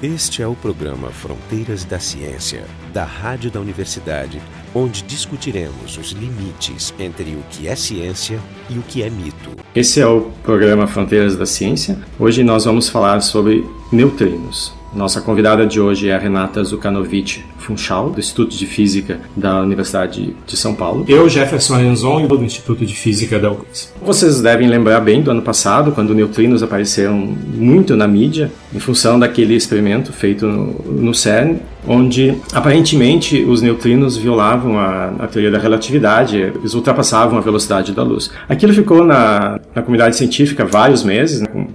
Este é o programa Fronteiras da Ciência, da Rádio da Universidade, onde discutiremos os limites entre o que é ciência e o que é mito. Esse é o programa Fronteiras da Ciência. Hoje nós vamos falar sobre neutrinos. Nossa convidada de hoje é a Renata Zukanovic Funchal, do Instituto de Física da Universidade de São Paulo. Eu, Jefferson Arenzon, do Instituto de Física da UFRGS. Vocês devem lembrar bem do ano passado, quando neutrinos apareceram muito na mídia, em função daquele experimento feito no, no CERN, onde aparentemente os neutrinos violavam a, a, teoria da relatividade, eles ultrapassavam a velocidade da luz. Aquilo ficou na, na comunidade científica vários meses, né, com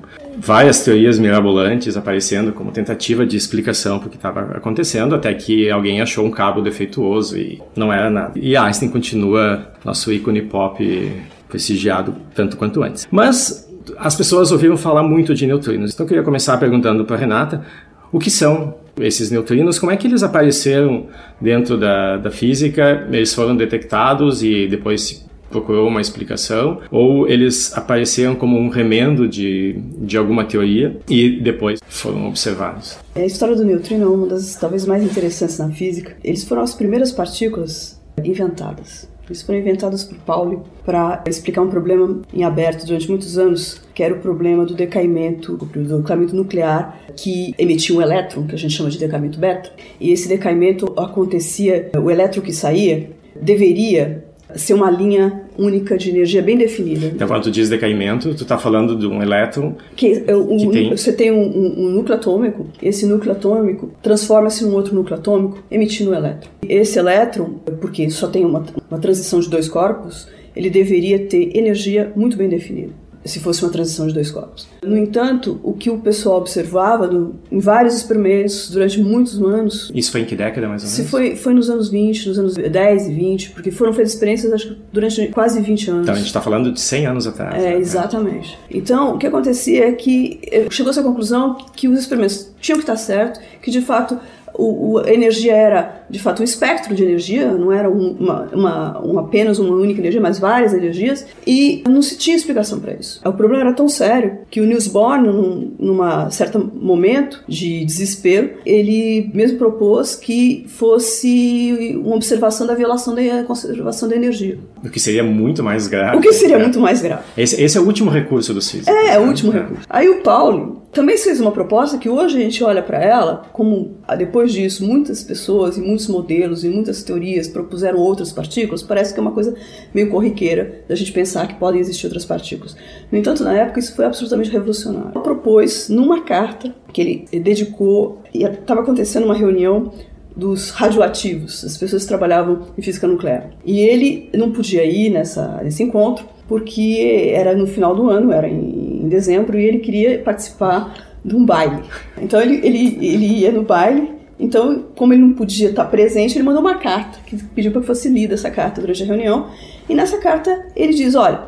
várias teorias mirabolantes aparecendo como tentativa de explicação para o que estava acontecendo, até que alguém achou um cabo defeituoso e não era nada. E Einstein continua nosso ícone pop prestigiado tanto quanto antes. Mas as pessoas ouviram falar muito de neutrinos, então eu queria começar perguntando para Renata o que são esses neutrinos, como é que eles apareceram dentro da, da física, eles foram detectados e depois procurou uma explicação, ou eles apareceram como um remendo de, de alguma teoria e depois foram observados. A história do neutrino é uma das talvez mais interessantes na física. Eles foram as primeiras partículas inventadas. Eles foram inventados por Pauli para explicar um problema em aberto durante muitos anos, que era o problema do decaimento, do decaimento nuclear, que emitia um elétron, que a gente chama de decaimento beta. E esse decaimento acontecia, o elétron que saía deveria ser uma linha única de energia bem definida. Então, quando tu diz decaimento, tu está falando de um elétron que, um, que tem... Você tem um, um, um, núcleo atômico, esse núcleo atômico transforma-se num outro núcleo atômico, emitindo um elétron. Esse elétron, porque só tem uma, uma transição de dois corpos, ele deveria ter energia muito bem definida se fosse uma transição de dois corpos. No entanto, o que o pessoal observava no, em vários experimentos durante muitos anos. Isso foi em que década, mais ou menos? Se foi, foi nos anos 20, nos anos 10 e 20, porque foram feitas experiências acho durante quase 20 anos. Então a gente está falando de 100 anos atrás. É, né? exatamente. Então, o que acontecia é que eh, chegou-se à conclusão que os experimentos tinham que estar certo, que de fato o, a energia era, de fato, um espectro de energia, não era uma, uma, uma, apenas uma única energia, mas várias energias, e não se tinha explicação para isso. O problema era tão sério que o Niels Bohr, num numa certo momento de desespero, ele mesmo propôs que fosse uma observação da violação da conservação da energia. O que seria muito mais grave. O que seria muito mais grave. Esse, esse é o último recurso dos físicos. É, é o último é. recurso. Aí o Paulo também fez uma proposta que hoje a gente olha para ela como, ah, depois disso, muitas pessoas e muitos modelos e muitas teorias propuseram outras partículas, parece que é uma coisa meio corriqueira da gente pensar que podem existir outras partículas. No entanto, na época, isso foi absolutamente revolucionário. Ele propôs, numa carta que ele dedicou, e estava acontecendo uma reunião dos radioativos, as pessoas que trabalhavam em física nuclear. E ele não podia ir nessa, nesse encontro porque era no final do ano, era em em dezembro e ele queria participar de um baile. Então ele, ele, ele ia no baile, então como ele não podia estar presente, ele mandou uma carta que pediu para que fosse lida essa carta durante a reunião. E nessa carta ele diz: Olha,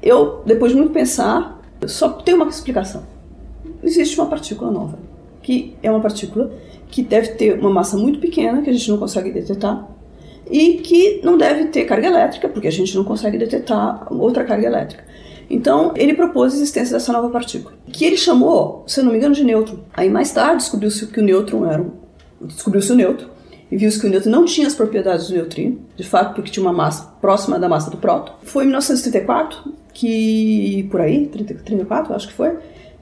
eu, depois de muito pensar, só tenho uma explicação. Existe uma partícula nova, que é uma partícula que deve ter uma massa muito pequena, que a gente não consegue detectar, e que não deve ter carga elétrica, porque a gente não consegue detectar outra carga elétrica. Então, ele propôs a existência dessa nova partícula, que ele chamou, se eu não me engano, de nêutron. Aí, mais tarde, descobriu-se que o nêutron era um... descobriu-se o nêutron e viu-se que o nêutron não tinha as propriedades do neutrino, de fato, porque tinha uma massa próxima da massa do próton. Foi em 1934 que, por aí, 34, acho que foi,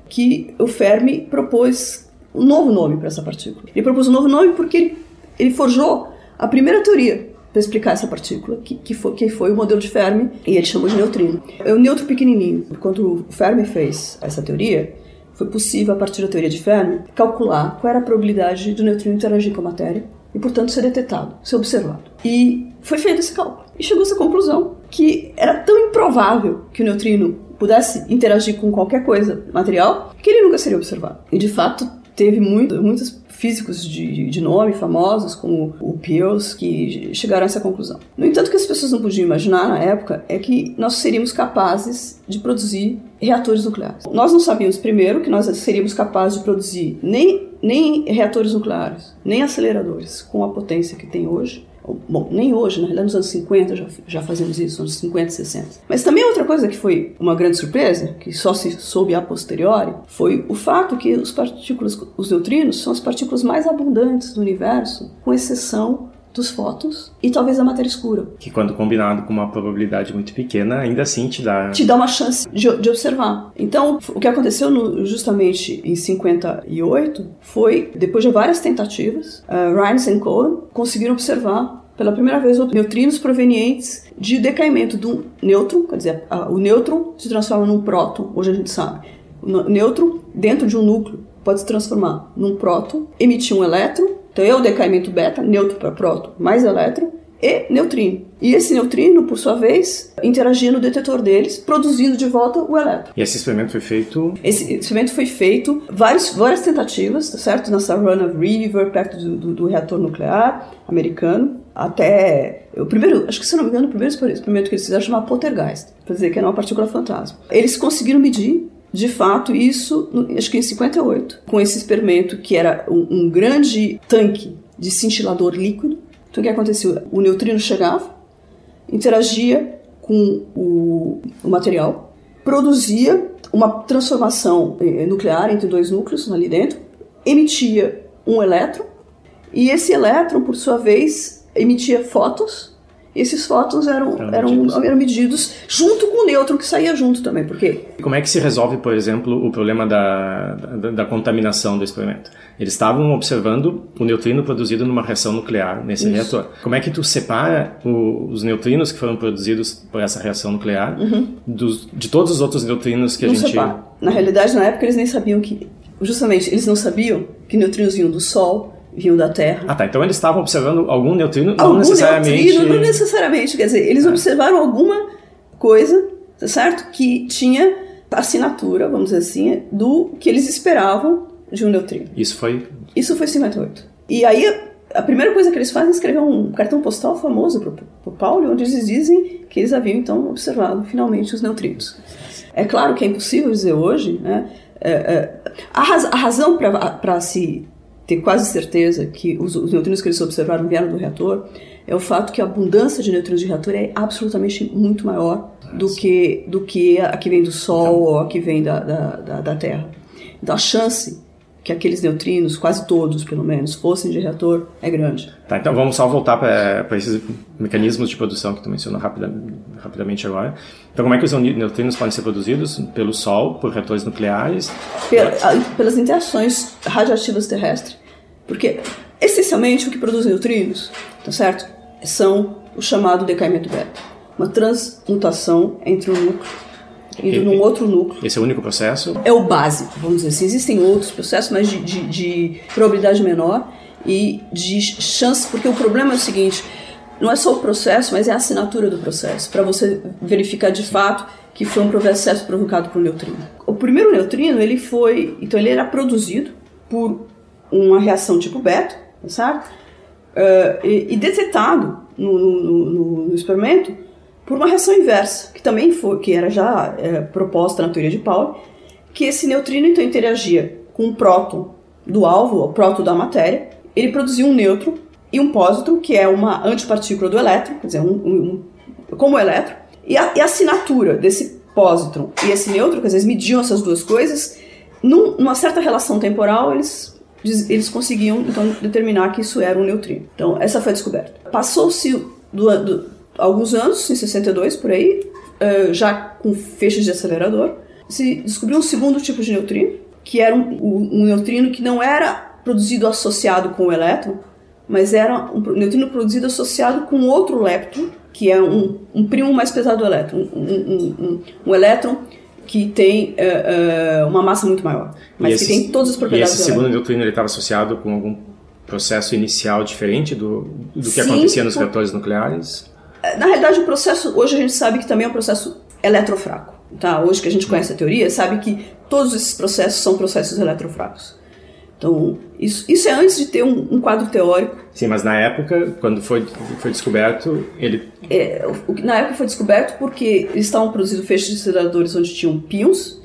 que o Fermi propôs um novo nome para essa partícula. Ele propôs um novo nome porque ele, ele forjou a primeira teoria para explicar essa partícula, que, que, foi, que foi o modelo de Fermi, e ele chamou de neutrino. É o neutro pequenininho. Quando o Fermi fez essa teoria, foi possível, a partir da teoria de Fermi, calcular qual era a probabilidade do neutrino interagir com a matéria e, portanto, ser detectado, ser observado. E foi feito esse cálculo. E chegou-se à conclusão que era tão improvável que o neutrino pudesse interagir com qualquer coisa material que ele nunca seria observado. E, de fato, teve muito, muitas físicos de, de nome famosos, como o Peirce, que chegaram a essa conclusão. No entanto, o que as pessoas não podiam imaginar na época é que nós seríamos capazes de produzir reatores nucleares. Nós não sabíamos, primeiro, que nós seríamos capazes de produzir nem, nem reatores nucleares, nem aceleradores com a potência que tem hoje, Bom, nem hoje, na realidade nos anos 50 já, já fazemos isso, nos 50 e 60. Mas também outra coisa que foi uma grande surpresa, que só se soube a posteriori, foi o fato que os partículas, os neutrinos, são as partículas mais abundantes do universo, com exceção dos fótons e talvez da matéria escura. Que quando combinado com uma probabilidade muito pequena, ainda assim te dá... Te dá uma chance de, de observar. Então, o que aconteceu no, justamente em 58 foi, depois de várias tentativas, uh, Rines e Cohen conseguiram observar pela primeira vez neutrinos provenientes de decaimento do nêutron, quer dizer, o nêutron se transforma num próton, hoje a gente sabe. O nêutron, dentro de um núcleo, pode se transformar num próton, emitir um elétron então é o decaimento beta, neutro para próton, mais elétron, e neutrino. E esse neutrino, por sua vez, interagia no detetor deles, produzindo de volta o elétron. E esse experimento foi feito? Esse experimento foi feito, vários, várias tentativas, tá certo? Na Savannah River, perto do, do, do, reator nuclear americano, até... O primeiro, acho que se não me engano, o primeiro experimento que eles fizeram chamava Poltergeist, para dizer que era uma partícula fantasma. Eles conseguiram medir de fato, isso, acho que em 58, com esse experimento que era um, um grande tanque de cintilador líquido. Então, o que aconteceu? O neutrino chegava, interagia com o, o material, produzia uma transformação eh, nuclear entre dois núcleos ali dentro, emitia um elétron, e esse elétron, por sua vez, emitia fótons esses fótons eram, eram, eram, medidos. eram medidos junto com o nêutron que saía junto também. Por quê? Como é que se resolve, por exemplo, o problema da, da, da contaminação do experimento? Eles estavam observando o neutrino produzido numa reação nuclear nesse Isso. reator. Como é que tu separa o, os neutrinos que foram produzidos por essa reação nuclear uhum. dos, de todos os outros neutrinos que não a gente... Separa. Na realidade, na época, eles nem sabiam que... Justamente, eles não sabiam que neutrinos vinham do Sol, vinham da Terra. Ah, tá. Então eles estavam observando algum neutrino, algum não necessariamente. Neutrino, não necessariamente. Quer dizer, eles ah. observaram alguma coisa, tá certo? Que tinha assinatura, vamos dizer assim, do que eles esperavam de um neutrino. Isso foi? Isso foi 58. E aí, a primeira coisa que eles fazem é escrever um cartão postal famoso para o Paulo, onde eles dizem que eles haviam, então, observado finalmente os neutrinos. É claro que é impossível dizer hoje, né? É, é, a, raz, a razão para se ter quase certeza que os, os, neutrinos que eles observaram vieram do reator é o fato que a abundância de neutrinos de reator é absolutamente muito maior do que, do que a que vem do Sol então. ou a que vem da, da, da, da Terra. Então a chance que aqueles neutrinos, quase todos pelo menos, fossem de reator é grande. Tá, então vamos só voltar para esses mecanismos de produção que tu mencionou rapida, rapidamente agora. Então, como é que os neutrinos podem ser produzidos? Pelo Sol, por reatores nucleares? pelas interações radioativas terrestres. Porque, essencialmente, o que produz neutrinos, tá certo? São o chamado decaimento beta. Uma transmutação entre um núcleo indo num outro núcleo. Esse é o único processo? É o básico, vamos dizer assim. Existem outros processos, mas de, de, de probabilidade menor e de chance, porque o problema é o seguinte, não é só o processo, mas é a assinatura do processo, para você verificar de fato que foi um processo provocado por um neutrino. O primeiro neutrino, ele foi, então ele era produzido por uma reação tipo beta, sabe? Uh, e, e, detectado no, no, no, no experimento por uma reação inversa, que também foi, que era já é, proposta na teoria de Pauli, que esse neutrino então interagia com o próton do alvo, o próton da matéria, ele produzia um nêutron e um pósitron, que é uma antipartícula do elétron, quer dizer, um, um, um como o elétron, e a, e a, assinatura desse pósitron e esse nêutron, quer dizer, eles mediam essas duas coisas, num, numa certa relação temporal, eles, eles conseguiam então determinar que isso era um neutrino. Então, essa foi a descoberta. Passou-se alguns anos, em 62 por aí, uh, já com feixes de acelerador, se descobriu um segundo tipo de neutrino, que era um, um, neutrino que não era produzido associado com o elétron, mas era um neutrino produzido associado com outro lepton, que é um, um primo mais pesado do elétron, um, um elétron que tem uh, uh, uma massa muito maior, mas esse, que tem todas as propriedades. E esse segundo neutrino ele estava associado com algum processo inicial diferente do, do que Sim, acontecia nos reatores nucleares? Na realidade, o processo, hoje a gente sabe que também é um processo eletrofraco. Tá? Hoje que a gente conhece a teoria, sabe que todos esses processos são processos eletrofracos. Então, isso, isso é antes de ter um, um, quadro teórico. Sim, mas na época, quando foi, foi descoberto, ele. É, o, na época foi descoberto porque eles estavam produzindo feixes de aceleradores onde tinham pions.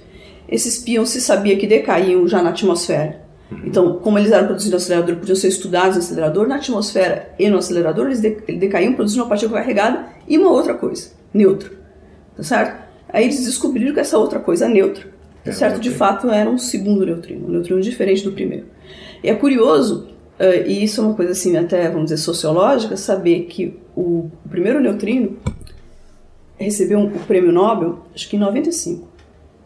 Esses pions se sabia que decaíam já na atmosfera Uhum. Então, como eles eram produzidos no acelerador, podiam ser estudados no acelerador, na atmosfera e no acelerador, eles decaíam produzindo uma partícula carregada e uma outra coisa, neutra. Tá certo? Aí eles descobriram que essa outra coisa, neutra, é, certo? De fato, era um segundo neutrino, um neutrino diferente do primeiro. E é curioso, uh, e isso é uma coisa assim, até vamos dizer sociológica, saber que o, primeiro neutrino recebeu o prêmio Nobel, acho que em 95.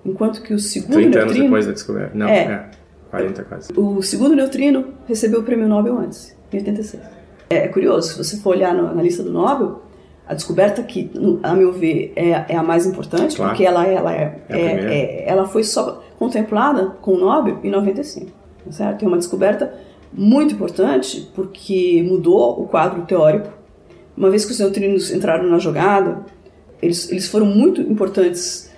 Enquanto que o segundo 30 neutrino... 30 anos depois da descoberta. Não, é, é 40 quase. O segundo neutrino recebeu o prêmio Nobel antes, em 86. É, é curioso, se você for olhar na lista do Nobel, a descoberta que, a meu ver, é, é a mais importante, claro. porque ela, ela, é, é, é ela foi só contemplada com o Nobel em 95. Tá certo? É uma descoberta muito importante porque mudou o quadro teórico. Uma vez que os neutrinos entraram na jogada, eles, eles foram muito importantes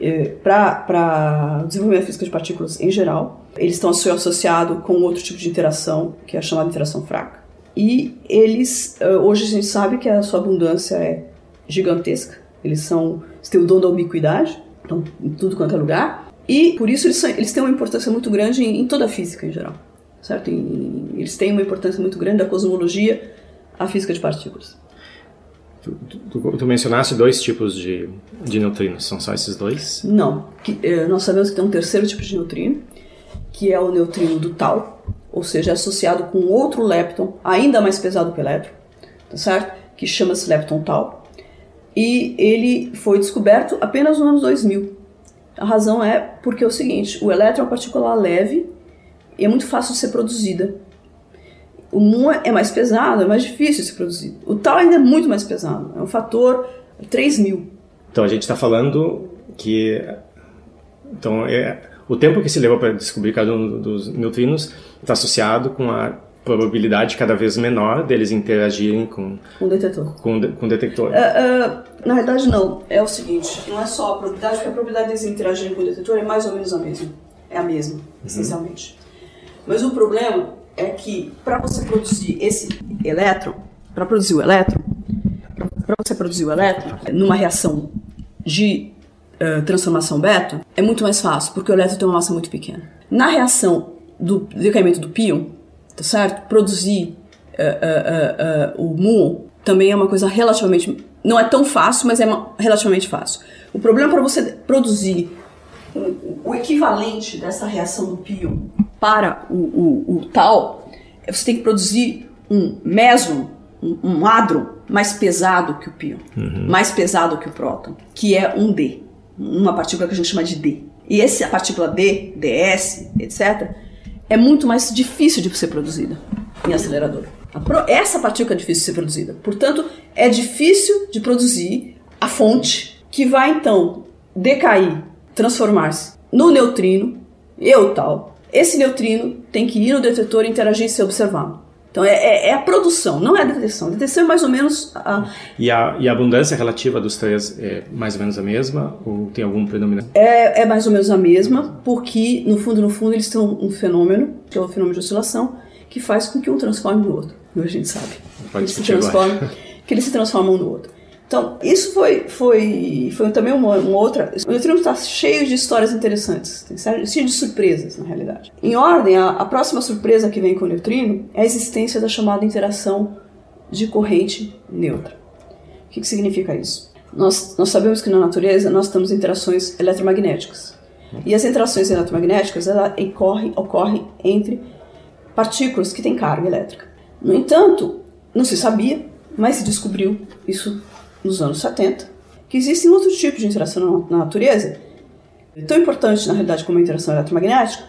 eh, para o desenvolvimento da física de partículas em geral. Eles estão associados com outro tipo de interação, que é a chamada interação fraca. E eles, eh, hoje a gente sabe que a sua abundância é gigantesca. Eles são, eles têm o dom da ubiquidade, então em tudo quanto é lugar. E por isso eles, são, eles têm uma importância muito grande em, em toda a física em geral. Certo? E, eles têm uma importância muito grande da cosmologia à física de partículas. Tu, tu, tu, mencionaste dois tipos de, de neutrinos, são só esses dois? Não. Que, eh, nós sabemos que tem um terceiro tipo de neutrino, que é o neutrino do tal, ou seja, associado com outro lepton ainda mais pesado que o elétron, tá certo? Que chama-se lepton tal. E ele foi descoberto apenas no ano 2000. A razão é porque é o seguinte: o elétron é uma partícula leve e é muito fácil de ser produzida. O mu é mais pesado, é mais difícil de ser produzido. O tal ainda é muito mais pesado, é um fator 3 mil. Então a gente está falando que então é, o tempo que se leva para descobrir cada um dos neutrinos está associado com a probabilidade cada vez menor deles interagirem com o detetor. Com, de, com detector. Uh, uh, na verdade, não. É o seguinte: não é só a probabilidade, porque a probabilidade deles interagirem com o detetor é mais ou menos a mesma. É a mesma, uhum. essencialmente. Mas o problema é que para você produzir esse elétron, para produzir o elétron, para você produzir o elétron, numa reação de uh, transformação beta, é muito mais fácil, porque o elétron tem uma massa muito pequena. Na reação do decaimento do pion, tá certo? Produzir uh, o muon também é uma coisa relativamente. Não é tão fácil, mas é uma, relativamente fácil. O problema para você produzir o, o equivalente dessa reação do pion para o, o, o tal, você tem que produzir um meson, um, um hadron mais pesado que o pion, uhum. mais pesado que o próton, que é um D, uma partícula que a gente chama de D. E essa partícula D, DS, etc., é muito mais difícil de ser produzida em acelerador. Essa partícula é difícil de ser produzida. Portanto, é difícil de produzir a fonte que vai então decair, transformar-se no neutrino e o tal, esse neutrino tem que ir no detetor, interagir e ser observado. Então é, é, é, a produção, não é a detecção. A detecção é mais ou menos a... E a, e a abundância relativa dos três é mais ou menos a mesma? Ou tem algum predominante? É, é mais ou menos a mesma, porque no fundo, no fundo, eles têm um fenômeno, que é o fenômeno de oscilação, que faz com que um transforme no outro. A gente sabe. Pode eles se transformam, que eles se transformam no outro. Então, isso foi, foi, foi também uma, uma outra. O neutrino está cheio de histórias interessantes, cheio de surpresas, na realidade. Em ordem, a, a próxima surpresa que vem com o neutrino é a existência da chamada interação de corrente neutra. O que, que significa isso? Nós, nós sabemos que na natureza nós temos interações eletromagnéticas. E as interações eletromagnéticas ela ocorrem, ocorrem entre partículas que têm carga elétrica. No entanto, não se sabia, mas se descobriu isso nos anos 70, que existem outros tipos de interação na natureza, tão importante na realidade como a interação eletromagnética,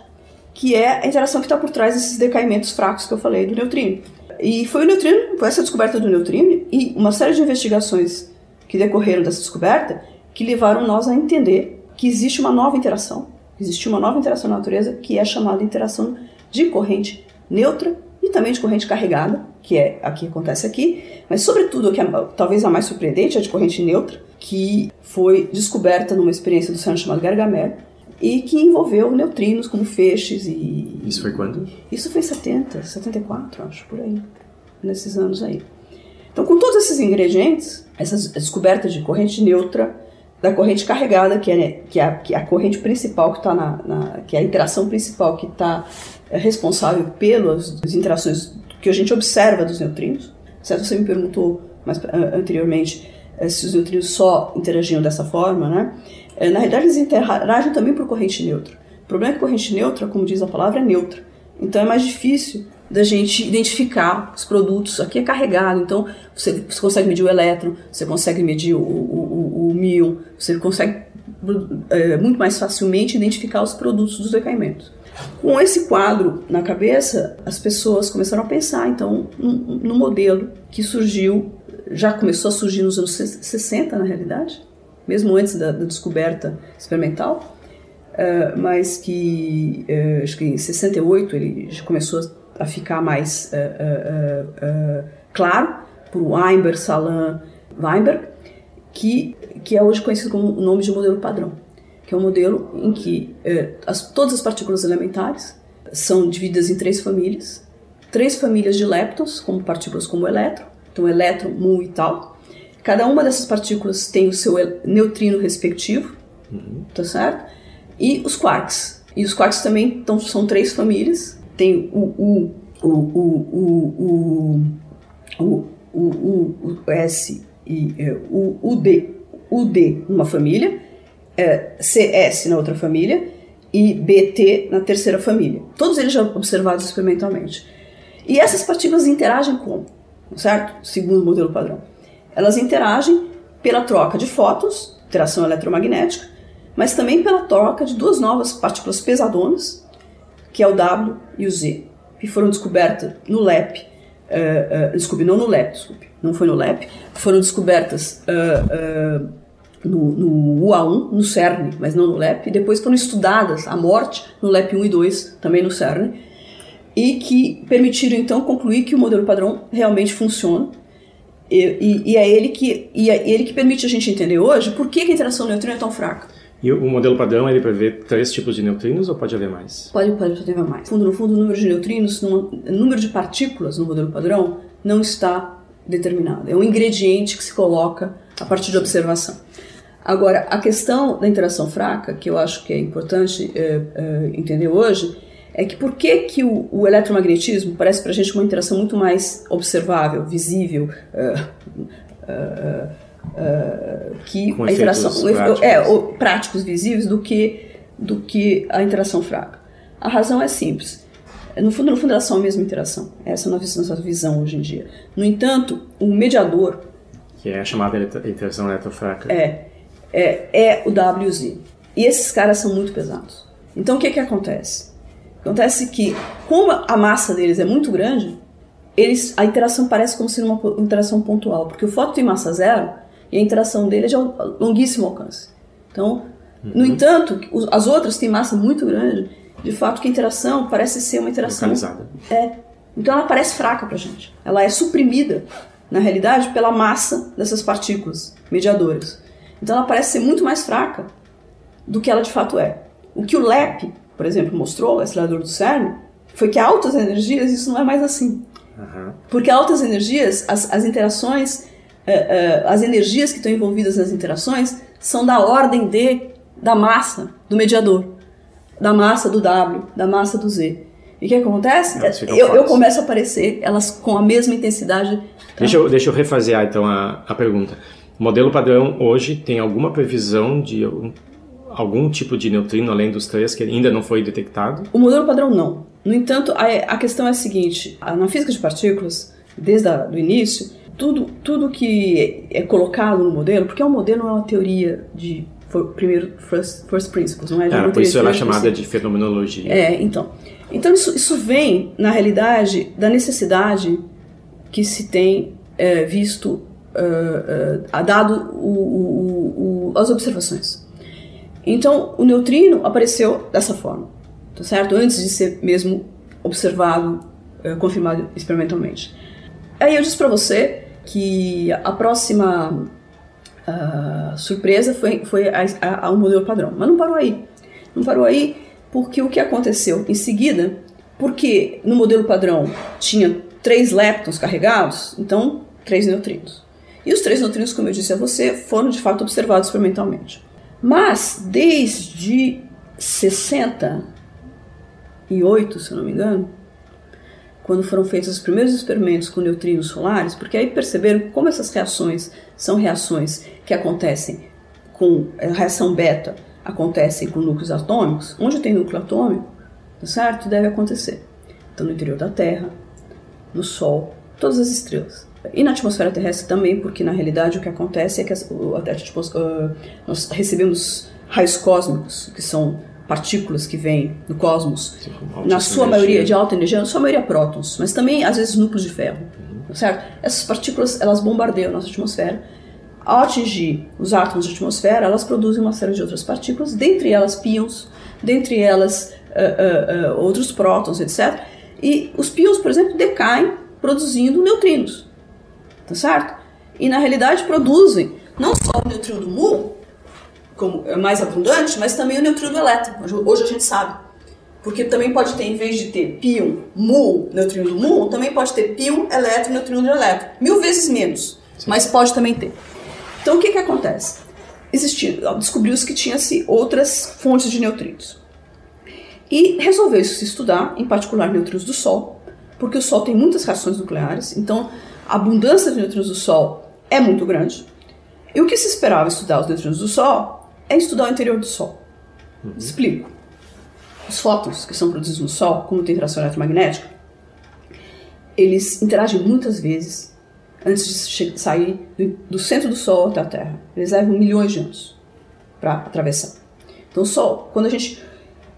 que é a interação que está por trás desses decaimentos fracos que eu falei do neutrino. E foi o neutrino, foi essa descoberta do neutrino e uma série de investigações que decorreram dessa descoberta que levaram nós a entender que existe uma nova interação, existe uma nova interação na natureza que é chamada interação de corrente neutra e também de corrente carregada, que é a que acontece aqui, mas sobretudo, que é, talvez a mais surpreendente, é de corrente neutra, que foi descoberta numa experiência do CERN chamado Gargamel, e que envolveu neutrinos como feixes e... Isso foi quando? Isso foi em 70, 74, acho, por aí, nesses anos aí. Então, com todos esses ingredientes, essa descoberta de corrente neutra, da corrente carregada, que é, que é, a, que é a corrente principal que está na, na, que é a interação principal que está é, responsável pelas interações que a gente observa dos neutrinos. Certo? Você me perguntou mais, anteriormente é, se os neutrinos só interagiam dessa forma, né? É, na realidade, eles interagem também por corrente neutra. O problema é que corrente neutra, como diz a palavra, é neutra. Então é mais difícil da gente identificar os produtos. Aqui é carregado, então você, você consegue medir o elétron, você consegue medir o, o, o, o você consegue é, muito mais facilmente identificar os produtos dos decaimentos. Com esse quadro na cabeça, as pessoas começaram a pensar então no, modelo que surgiu, já começou a surgir nos anos 60 na realidade, mesmo antes da, da descoberta experimental, uh, mas que uh, acho que em 68 ele começou a ficar mais uh, claro por Weinberg, Salam, Weinberg, que, que é hoje conhecido como o nome de modelo padrão, que é um modelo em que as, todas as partículas elementares são divididas em três famílias, três famílias de leptons, como partículas como o elétron, então elétron, mu e tal, Cada uma dessas partículas tem o seu neutrino respectivo, uhum. tá certo? E os quarks. E os quarks também então, são três famílias. Tem o U, o, o, o, o, o, o, o S e é, o, o D. O D numa família, é, CS na outra família e BT na terceira família. Todos eles já observados experimentalmente. E essas partículas interagem como? Certo? Segundo o modelo padrão. Elas interagem pela troca de fótons, interação eletromagnética, mas também pela troca de duas novas partículas pesadonas, que é o W e o Z, que foram descobertas no LEP, uh, uh, desculpe, não no LEP, desculpe, não foi no LEP, foram descobertas uh, no, no, UA1, no CERN, mas não no LEP, e depois foram estudadas a morte no LEP 1 e 2, também no CERN, e que permitiram então concluir que o modelo padrão realmente funciona e, e, e, é ele que, e é ele que permite a gente entender hoje por que, a interação neutrino é tão fraca. E o modelo padrão ele prevê três tipos de neutrinos ou pode haver mais? Pode, pode haver mais. Fundo, no fundo, o número de neutrinos, o número de partículas no modelo padrão não está determinado. É um ingrediente que se coloca a partir de observação. Agora, a questão da interação fraca, que eu acho que é importante é, é, entender hoje, é que por que, que o, o eletromagnetismo parece para a gente uma interação muito mais observável, visível, uh, uh, uh, que Com a interação práticos. é o, práticos visíveis do que do que a interação fraca. A razão é simples. No fundo, no fundo, elas são a mesma interação. Essa é a nossa visão hoje em dia. No entanto, o mediador que é a chamada interação eletrofraca é é, é o WZ. E esses caras são muito pesados. Então, o que que acontece? Acontece que, como a massa deles é muito grande, eles, a interação parece como sendo uma interação pontual, porque o fóton tem massa zero e a interação dele é de longuíssimo alcance. Então, uhum. no entanto, as outras têm massa muito grande, de fato que a interação parece ser uma interação... Localizada. É. Então ela parece fraca pra gente. Ela é suprimida, na realidade, pela massa dessas partículas mediadoras. Então ela parece ser muito mais fraca do que ela de fato é. O que o LEP, por exemplo, mostrou, o acelerador do CERN, foi que altas energias isso não é mais assim. Uhum. Porque altas energias, as, as interações, uh, uh, as energias que estão envolvidas nas interações são da ordem de da massa do mediador, da massa do W, da massa do Z. E o que acontece? Eu, eu, começo a aparecer elas com a mesma intensidade. Deixa, eu, deixa eu refazer então a, a pergunta. O modelo padrão hoje tem alguma previsão de algum tipo de neutrino além dos três que ainda não foi detectado? O modelo padrão não. No entanto, a, a questão é a seguinte: na física de partículas, desde o início, tudo, tudo que é colocado no modelo, porque o modelo não é uma teoria de for, primeiro first, first principles, não é? é por isso ela é chamada de fenomenologia. É, então. Então isso, isso vem, na realidade, da necessidade que se tem é, visto, uh, uh, dado o, o, o, as observações. Então, o neutrino apareceu dessa forma, tá certo? Antes de ser mesmo observado, é, confirmado experimentalmente. Aí eu disse para você que a próxima uh, surpresa foi, foi a, a, a um modelo padrão, mas não parou aí. Não parou aí porque o que aconteceu em seguida, porque no modelo padrão tinha três leptons carregados, então três neutrinos. E os três neutrinos, como eu disse a você, foram de fato observados experimentalmente. Mas desde 68, se não me engano, quando foram feitos os primeiros experimentos com neutrinos solares, porque aí perceberam como essas reações são reações que acontecem com a reação beta, acontecem com núcleos atômicos, onde tem núcleo atômico, tá certo? Deve acontecer. Então, no interior da Terra, no Sol, todas as estrelas. E na atmosfera terrestre também, porque na realidade o que acontece é que as, uh, nós recebemos raios cósmicos, que são partículas que vêm do cosmos, Sim, na sua energia. maioria de alta energia, na sua maioria prótons, mas também às vezes núcleos de ferro, uhum. certo? Essas partículas elas bombardeiam a nossa atmosfera. Ao atingir os átomos da atmosfera, elas produzem uma série de outras partículas, dentre elas pions, dentre elas uh, uh, outros prótons, etc. E os pions, por exemplo, decaem produzindo neutrinos, tá certo? E na realidade produzem não só o neutrino do mu, como é mais abundante, mas também o neutrino do elétron. Hoje, hoje a gente sabe. Porque também pode ter, em vez de ter pion, mu, neutrino do mu, também pode ter pion, elétron, neutrino do elétron. Mil vezes menos, Sim. mas pode também ter. Então o que, que acontece? Descobriu-se que tinha-se outras fontes de neutrinos. E resolveu-se se estudar, em particular neutrinos do Sol, porque o Sol tem muitas reações nucleares, então a abundância de neutrinos do Sol é muito grande. E o que se esperava estudar os neutrinos do Sol é estudar o interior do Sol. Uhum. Explico. Os fótons que são produzidos no Sol, como tem interação eletromagnética, eles interagem muitas vezes antes de sair do centro do Sol até a Terra. Eles levam milhões de anos para atravessar. Então, o Sol, quando a gente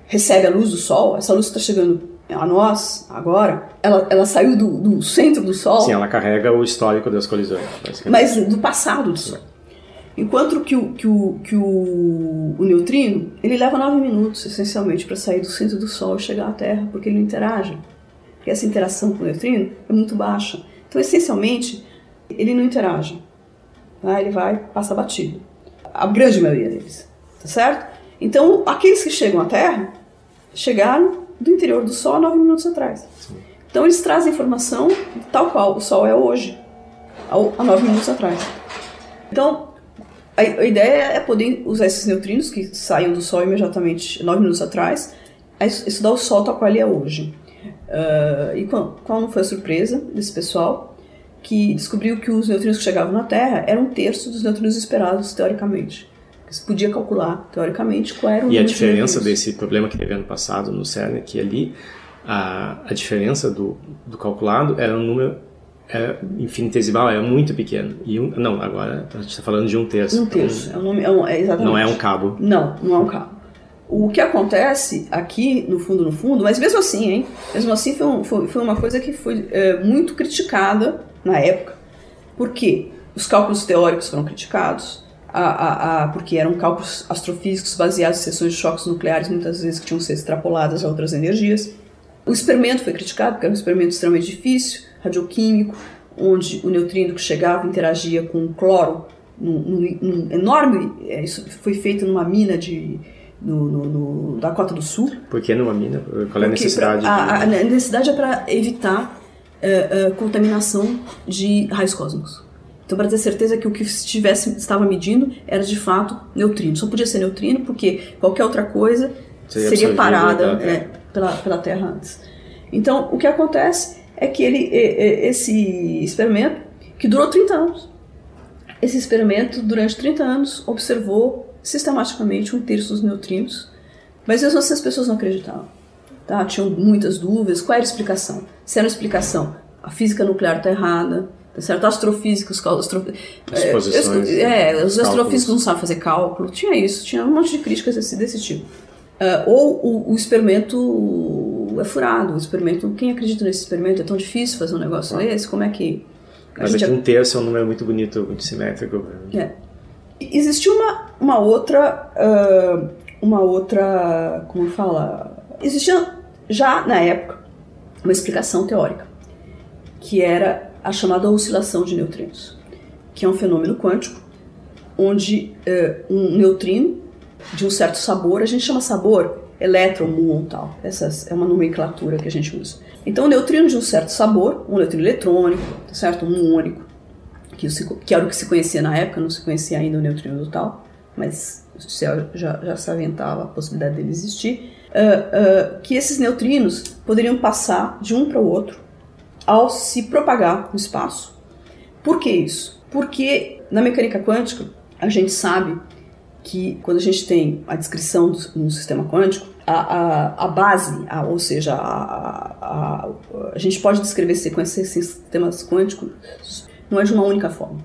recebe a luz do Sol, essa luz está chegando a nós agora, ela, ela saiu do, do, centro do Sol. Sim, ela carrega o histórico das colisões. Mas do passado do Sol. Enquanto que o, que o, que o, o neutrino, ele leva nove minutos, essencialmente, para sair do centro do Sol e chegar à Terra, porque ele não interage. Porque essa interação com o neutrino é muito baixa. Então, essencialmente, ele não interage. Tá? Ele vai, passa batido. A grande maioria deles. Tá certo? Então, aqueles que chegam à Terra, chegaram do interior do Sol nove minutos atrás. Sim. Então, eles trazem informação tal qual o Sol é hoje, há nove minutos atrás. Então, a, a, ideia é poder usar esses neutrinos que saíam do Sol imediatamente nove minutos atrás, a estudar o Sol tal qual ele é hoje. Uh, e qual, qual não foi a surpresa desse pessoal? Que descobriu que os neutrinos que chegavam na Terra eram um terço dos neutrinos esperados, teoricamente. Você podia calcular, teoricamente, qual era o E a diferença de desse problema que teve ano passado no CERN que ali a, a diferença do, do calculado era um número é infinitesimal, é muito pequeno. E um, não, agora a gente está falando de um terço. Um terço, então, é, um é, um, é exatamente. Não é um cabo. Não, não é um cabo. O que acontece aqui, no fundo, no fundo, mas mesmo assim, hein? Mesmo assim foi, um, foi, foi uma coisa que foi é, muito criticada na época. Por quê? Os cálculos teóricos foram criticados, a, a, a, porque eram cálculos astrofísicos baseados em seções de choques nucleares, muitas vezes que tinham ser extrapoladas a outras energias. O experimento foi criticado, porque era um experimento extremamente difícil, radioquímico, onde o neutrino que chegava interagia com o cloro num, num, num enorme. É, isso foi feito numa mina de. No, no, no Dakota do Sul. Por que numa mina? Qual é a necessidade? A, a, necessidade é para evitar uh, uh, contaminação de raios cósmicos. Então, para ter certeza que o que estivesse, estava medindo era de fato neutrino. Só podia ser neutrino porque qualquer outra coisa seria, seria parada é, pela, pela Terra antes. Então, o que acontece é que ele, esse experimento, que durou 30 anos, esse experimento, durante 30 anos, observou sistematicamente um terço dos neutrinos, mas mesmo assim as pessoas não acreditavam. Tá? Tinham muitas dúvidas. Qual era a explicação? Se era uma explicação, a física nuclear está errada, certo? Astrofísicos, astro... é, é, os astrofísicos não sabem fazer cálculo. Tinha isso, tinha um monte de críticas desse, desse tipo. Uh, ou o, o, experimento é furado, o experimento, quem acredita nesse experimento? É tão difícil fazer um negócio ah. desse? Como é que... Mas aqui um terço é um número muito bonito, muito simétrico. É. Existiu uma, uma outra, uh, uma outra, como fala, existia já na época uma explicação teórica, que era a chamada oscilação de neutrinos, que é um fenômeno quântico onde uh, um neutrino de um certo sabor. A gente chama sabor elétron, muon, tal. Essa é uma nomenclatura que a gente usa. Então, o neutrino de um certo sabor, um neutrino eletrônico, tá certo? Um muônico, que, que era o que se conhecia na época, não se conhecia ainda o neutrino total, mas o céu já, já se aventava a possibilidade dele existir, uh, uh, que esses neutrinos poderiam passar de um para o outro ao se propagar no espaço. Por que isso? Porque na mecânica quântica a gente sabe que quando a gente tem a descrição no sistema quântico, a, a, a base, a, ou seja, a, a, a, gente pode descrever sequências de sistemas quânticos não é de uma única forma,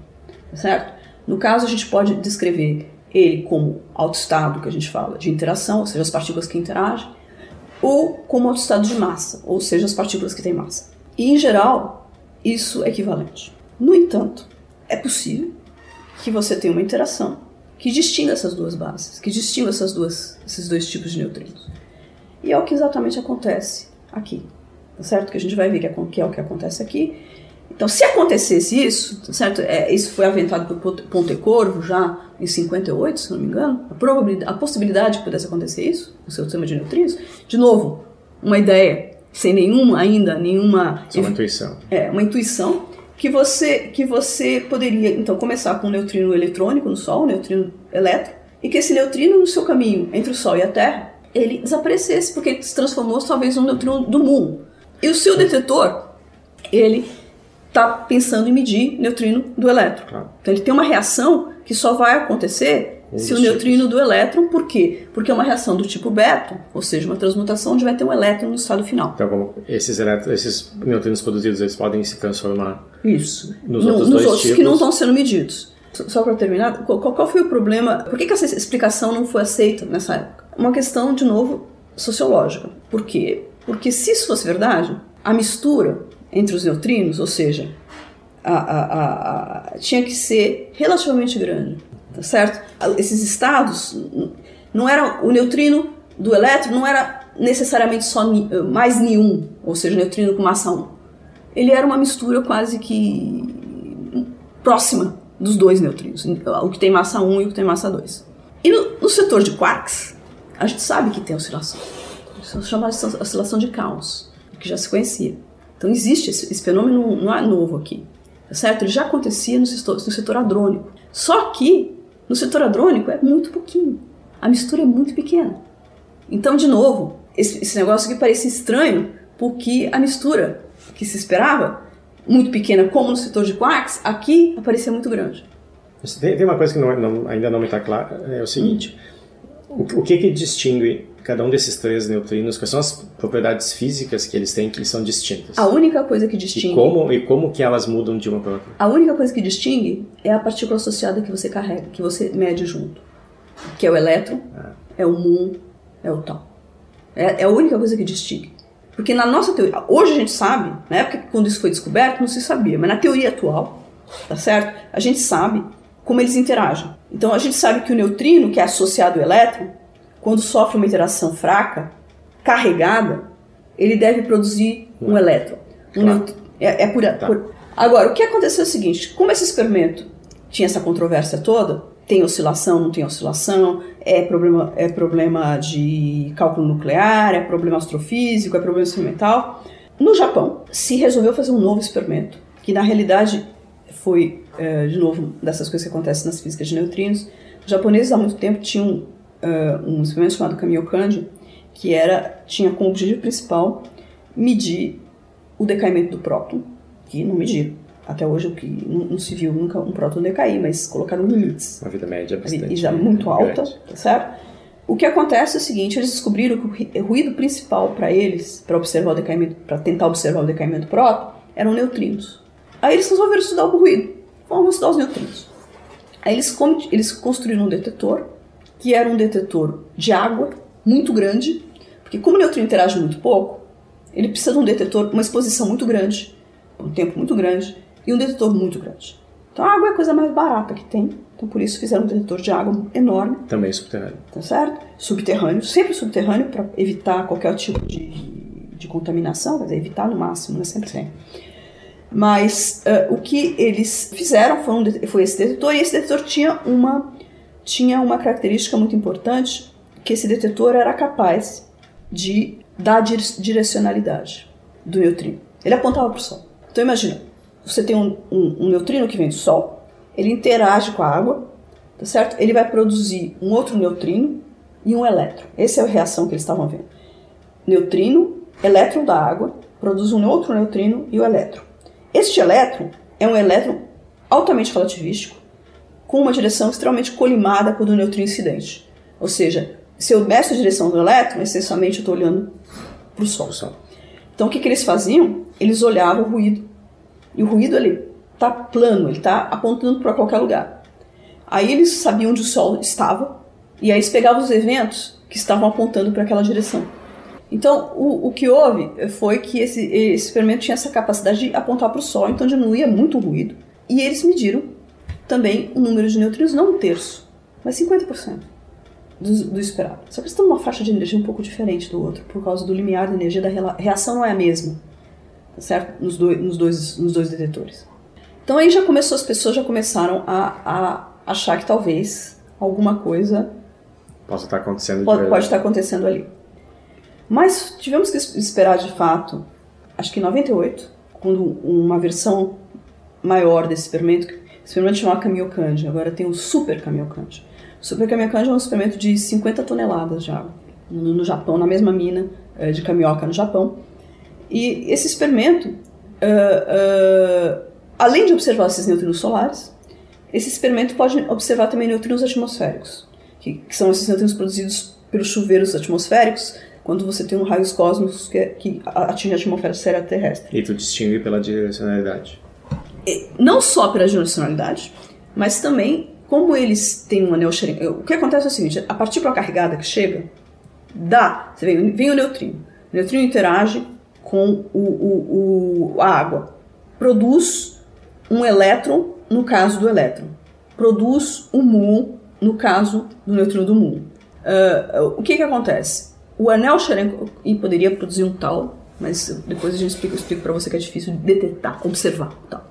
tá certo? No caso, a gente pode descrever ele como autoestado, que a gente fala, de interação, ou seja, as partículas que interagem, ou como autoestado de massa, ou seja, as partículas que têm massa. E, em geral, isso é equivalente. No entanto, é possível que você tenha uma interação que distinga essas duas bases, que distinga essas duas, esses dois tipos de neutrinos. E é o que exatamente acontece aqui, tá certo? Que a gente vai ver que é, que é o que acontece aqui. Então, se acontecesse isso, tá certo? É, isso foi aventado por Pontecorvo já em 58, se não me engano, a, probabilidade, a possibilidade que pudesse acontecer isso, no seu sistema de neutrinos, de novo, uma ideia sem nenhuma ainda, nenhuma... Só uma intuição. É, uma intuição, que você, que você poderia então começar com um neutrino eletrônico no Sol, um neutrino elétrico, e que esse neutrino no seu caminho entre o Sol e a Terra ele desaparecesse porque ele se transformou talvez num neutrino do mundo. E o seu detetor ele está pensando em medir neutrino do elétron. Claro. Então ele tem uma reação que só vai acontecer se o neutrino do elétron, por quê? Porque é uma reação do tipo beta, ou seja, uma transmutação onde vai ter um elétron no estado final. Então, esses, elétrons, esses neutrinos produzidos, eles podem se transformar Isso. nos no, outros, nos outros tipos. que não estão sendo medidos. Só para terminar, qual, qual, foi o problema? Por que, que essa explicação não foi aceita nessa época? Uma questão, de novo, sociológica. Por quê? Porque se isso fosse verdade, a mistura entre os neutrinos, ou seja, a, a, a, tinha que ser relativamente grande tá certo? Esses estados não era o neutrino do elétron não era necessariamente só mais nenhum, ou seja, neutrino com massa 1. Ele era uma mistura quase que próxima dos dois neutrinos, o que tem massa 1 e o que tem massa 2. E no, no setor de quarks, a gente sabe que tem oscilação. Isso é chamada de oscilação de caos, que já se conhecia. Então existe esse, esse fenômeno, não é novo aqui, tá certo? Ele já acontecia no setor, no setor hadrônico. Só que no setor hadrônico é muito pouquinho. A mistura é muito pequena. Então, de novo, esse, esse negócio que parecia estranho, porque a mistura que se esperava, muito pequena, como no setor de quarks, aqui aparecia muito grande. Tem, tem uma coisa que não, não, ainda não me está clara, é o seguinte: hum. O, que, que distingue cada um desses três neutrinos, quais são as propriedades físicas que eles têm que são distintas? A única coisa que distingue... E como, e como que elas mudam de uma para outra? A única coisa que distingue é a partícula associada que você carrega, que você mede junto. Que é o elétron, ah. é o muon, é o tal. É, é a única coisa que distingue. Porque na nossa teoria, hoje a gente sabe, na época que quando isso foi descoberto, não se sabia, mas na teoria atual, tá certo? A gente sabe como eles interagem. Então a gente sabe que o neutrino, que é associado ao elétron, quando sofre uma interação fraca, carregada, ele deve produzir um elétron. Um claro. é, é por, tá. por, Agora, o que aconteceu é o seguinte: como esse experimento tinha essa controvérsia toda, tem oscilação, não tem oscilação, é problema, é problema de cálculo nuclear, é problema astrofísico, é problema experimental. No Japão, se resolveu fazer um novo experimento, que na realidade foi, é, de novo, dessas coisas que acontecem nas físicas de neutrinos. Os japoneses há muito tempo tinham uh, um experimento chamado Kamiokande, que era, tinha como objetivo principal medir o decaimento do próton, que não mediram. Até hoje o que não, não, se viu nunca um próton decair, mas colocaram limites. Uma vida média bastante. E já muito alta, tá certo? O que acontece é o seguinte, eles descobriram que o ruído principal para eles, para observar o decaimento, para tentar observar o decaimento do próton, eram neutrinos. Aí eles resolveram estudar o ruído. Vamos estudar os neutrinos. Aí eles, eles construíram um detetor que era um detetor de água muito grande, porque como o neutrino interage muito pouco, ele precisa de um detetor, uma exposição muito grande, um tempo muito grande, e um detetor muito grande. Então a água é a coisa mais barata que tem, então por isso fizeram um detetor de água enorme. Também subterrâneo. Tá certo? Subterrâneo, sempre subterrâneo, para evitar qualquer tipo de, de contaminação, quer dizer, evitar no máximo, né? Sempre tem. Mas uh, o que eles fizeram foi, um, foi esse detetor, e esse detetor tinha uma tinha uma característica muito importante, que esse detetor era capaz de dar direcionalidade do neutrino. Ele apontava para o Sol. Então imagina, você tem um, um, um neutrino que vem do Sol, ele interage com a água, tá certo? Ele vai produzir um outro neutrino e um elétron. Essa é a reação que eles estavam vendo. Neutrino, elétron da água, produz um outro neutrino e o elétron. Este elétron é um elétron altamente relativístico, com uma direção extremamente colimada a do neutrino incidente. Ou seja, se eu meço a direção do elétron, essencialmente eu estou olhando para o Sol. Então o que, que eles faziam? Eles olhavam o ruído. E o ruído ele está plano, ele está apontando para qualquer lugar. Aí eles sabiam onde o Sol estava, e aí eles pegavam os eventos que estavam apontando para aquela direção. Então, o, o que houve foi que esse, esse experimento tinha essa capacidade de apontar para o Sol, então diminuía muito o ruído. E eles mediram também o número de neutrinos, não um terço, mas 50% do, do esperado. Só que eles estão numa faixa de energia um pouco diferente do outro, por causa do limiar de energia da reação não é a mesma, tá certo? Nos, do, nos, dois, nos dois detetores. Então aí já começou, as pessoas já começaram a, a achar que talvez alguma coisa possa estar acontecendo pode, pode estar acontecendo ali. Mas tivemos que esperar de fato, acho que em 98, quando uma versão maior desse experimento, experimento chamava Kamiokande, agora tem o Super Kamiokande. O Super Kamiokande é um experimento de 50 toneladas de água no, Japão, na mesma mina uh, de Kamioka no Japão. E esse experimento, uh, uh, além de observar esses neutrinos solares, esse experimento pode observar também neutrinos atmosféricos, que, que são esses neutrinos produzidos pelos chuveiros atmosféricos quando você tem um raios cósmicos que, que atinge a atmosfera terrestre. E tu distingue pela direcionalidade? Não só pela direcionalidade, mas também como eles têm um anel O que acontece é o seguinte: a partícula carregada que chega, dá. Você vê, vem o neutrino. O neutrino interage com o, o, o, a água, produz um elétron no caso do elétron, produz um muon no caso do neutrino do muon. Uh, o que, que acontece? O anel Cherenkov poderia produzir um tal, mas depois a gente explica, eu explico para você que é difícil de detectar, observar. Tal.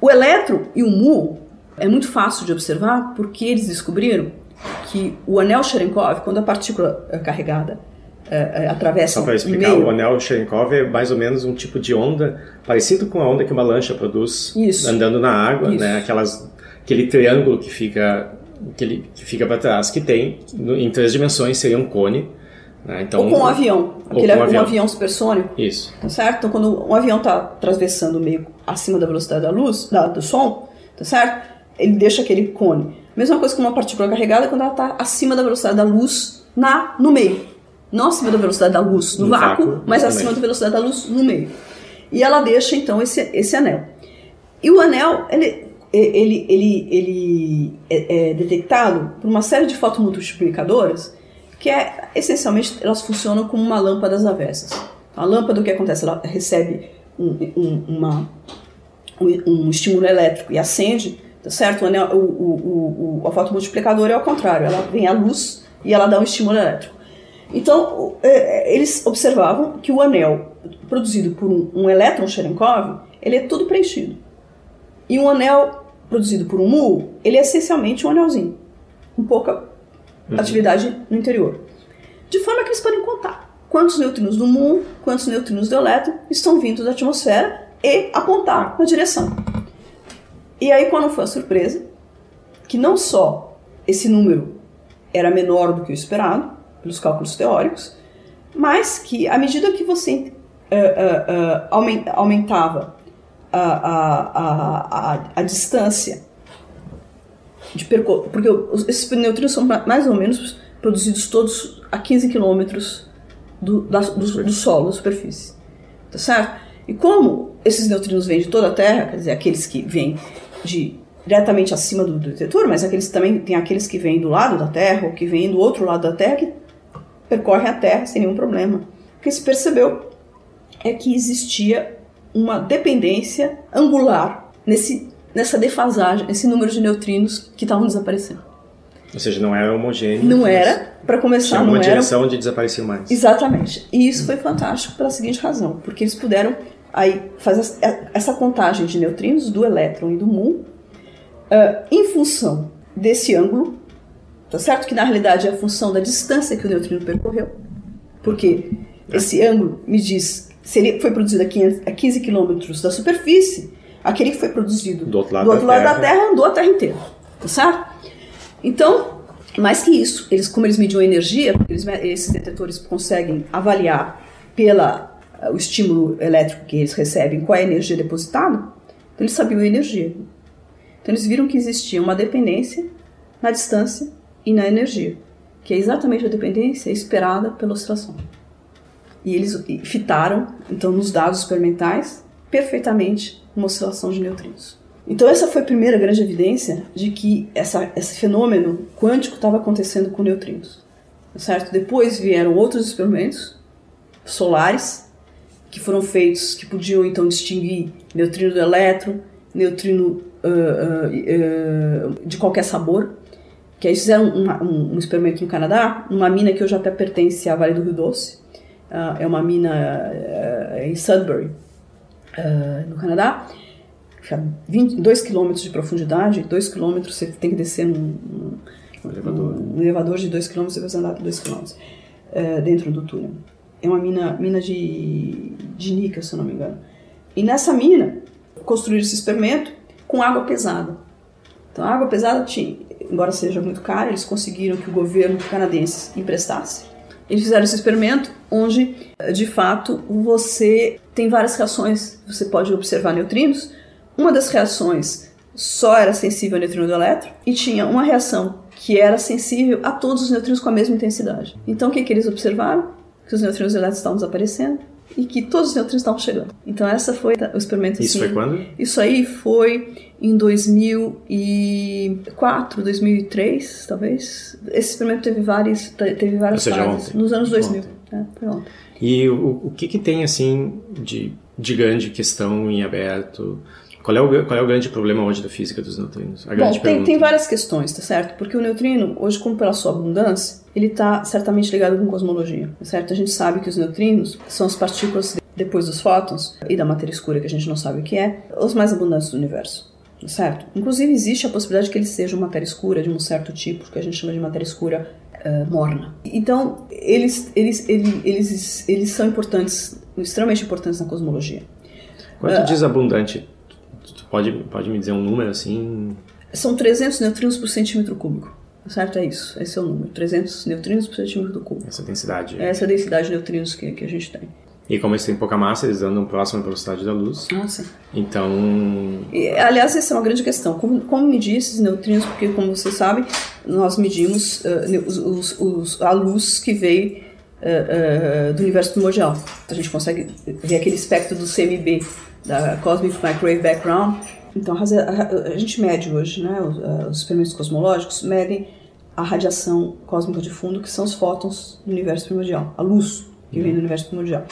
O elétron e o muon é muito fácil de observar porque eles descobriram que o anel Cherenkov, quando a partícula é carregada é, atravessa Só para explicar, meio... o anel Cherenkov é mais ou menos um tipo de onda parecido com a onda que uma lancha produz Isso. andando na água, Isso. né? Aquelas, aquele triângulo que fica que, ele, que fica para trás, que tem em três dimensões seria um cone. Né? Então, ou com um avião, aquele com um, avião. um avião supersônico. Isso. Tá certo? Então, quando um avião está atravessando meio acima da velocidade da luz, da, do som, tá certo? Ele deixa aquele cone. Mesma coisa com uma partícula carregada quando ela está acima da velocidade da luz na, no meio. Não acima da velocidade da luz no, no vácuo, vácuo, mas acima da velocidade da luz no meio. E ela deixa então esse, esse anel. E o anel, ele, ele, ele, ele é, é detectado por uma série de fotomultiplicadoras que é, essencialmente, elas funcionam como uma lâmpada das avessas. A lâmpada, o que acontece? Ela recebe um, um, uma, um, estímulo elétrico e acende, tá certo? O, anel, o, o, o, a fotomultiplicadora é ao contrário, ela vem a luz e ela dá um estímulo elétrico. Então, é, é, eles observavam que o anel produzido por um, um elétron Cherenkov, ele é todo preenchido. E um anel produzido por um mu, ele é essencialmente um anelzinho, com pouca uhum. atividade no interior. De forma que eles podem contar quantos neutrinos do mu, quantos neutrinos do elétron estão vindo da atmosfera e apontar na direção. E aí quando foi a surpresa, que não só esse número era menor do que o esperado, pelos cálculos teóricos, mas que à medida que você uh, uh, uh, aumentava a, a, a, a distância de percurso. Porque esses neutrinos são mais ou menos produzidos todos a 15 quilômetros do, da, do, do solo, da superfície. Tá certo? E como esses neutrinos vêm de toda a Terra, quer dizer, aqueles que vêm de diretamente acima do detetor, mas aqueles também tem aqueles que vêm do lado da Terra ou que vêm do outro lado da Terra que percorrem a Terra sem nenhum problema. O que se percebeu é que existia uma dependência angular nesse, nessa defasagem, nesse número de neutrinos que estavam desaparecendo. Ou seja, não era homogêneo. Não era, para começar, não uma era. direção de desaparecer mais. Exatamente. E isso foi fantástico pela seguinte razão, porque eles puderam aí fazer essa contagem de neutrinos do elétron e do muon uh, em função desse ângulo, tá certo? Que na realidade é a função da distância que o neutrino percorreu, porque esse ângulo me diz seria, foi produzido a 15 quilômetros da superfície, aquele que foi produzido do outro lado, do outro da, lado terra. da Terra andou a Terra inteira, tá certo? Então, mais que isso, eles, como eles mediam energia, porque eles, esses detetores conseguem avaliar pela o estímulo elétrico que eles recebem qual é a energia depositada, então eles sabiam a energia. Então eles viram que existia uma dependência na distância e na energia, que é exatamente a dependência esperada pela oscilação. E eles fitaram, então, nos dados experimentais, perfeitamente uma oscilação de neutrinos. Então essa foi a primeira grande evidência de que essa, esse fenômeno quântico estava acontecendo com neutrinos. Certo? Depois vieram outros experimentos solares que foram feitos que podiam então distinguir neutrino do elétron, neutrino uh, uh, de qualquer sabor. Que aí fizeram um, um, um, experimento no Canadá, numa mina que hoje até pertence à Vale do Rio Doce. É uma mina em Sudbury, no Canadá 22 quilômetros de profundidade, 2 quilômetros você tem que descer num, num, um elevador. elevador de 2 quilômetros, você vai andar 2 quilômetros é, dentro do túnel. É uma mina, mina de, de níquel, se eu não me engano. E nessa mina, construíram esse experimento com água pesada. Então, a água pesada tinha, embora seja muito cara, eles conseguiram que o governo canadense emprestasse. Eles fizeram esse experimento onde, de fato, você tem várias reações. Você pode observar neutrinos, uma das reações só era sensível ao neutrino do elétron e tinha uma reação que era sensível a todos os neutrinos com a mesma intensidade. Então o que, que eles observaram? Que os neutrinos do elétron estavam desaparecendo e que todos os neutrinos estavam chegando. Então essa foi o experimento. Isso assim, foi quando? Isso aí foi em 2004, 2003, talvez. Esse experimento teve várias, teve várias Ou seja, fases. ontem. Nos anos 2000. Ontem. É, foi ontem. E o, o que, que tem assim de, de grande questão em aberto? Qual é, o, qual é o grande problema hoje da física dos neutrinos? A Bom, tem, pergunta. tem várias questões, tá certo? Porque o neutrino, hoje, como pela sua abundância, ele está certamente ligado com cosmologia, tá certo? A gente sabe que os neutrinos são as partículas depois dos fótons e da matéria escura, que a gente não sabe o que é, os mais abundantes do universo, tá certo? Inclusive, existe a possibilidade de que eles sejam matéria escura de um certo tipo, que a gente chama de matéria escura uh, morna. Então, eles, eles, eles, eles, eles são importantes, extremamente importantes na cosmologia. Quanto uh, diz abundante? Pode, pode me dizer um número assim? São 300 neutrinos por centímetro cúbico. Certo? É isso. Esse é o número. 300 neutrinos por centímetro cúbico. Essa densidade. Essa é a densidade de neutrinos que, que a gente tem. E como eles têm pouca massa, eles andam próximo à velocidade da luz. Ah, sim. Então. E, aliás, essa é uma grande questão. Como, como medir esses neutrinos? Porque, como você sabe, nós medimos uh, os, os, os, a luz que veio uh, do universo primordial. A gente consegue ver aquele espectro do CMB, da Cosmic Microwave Background. Então, a, a, gente mede hoje, né? Os, os experimentos cosmológicos medem a radiação cósmica de fundo, que são os fótons do universo primordial, a luz que vem do universo primordial.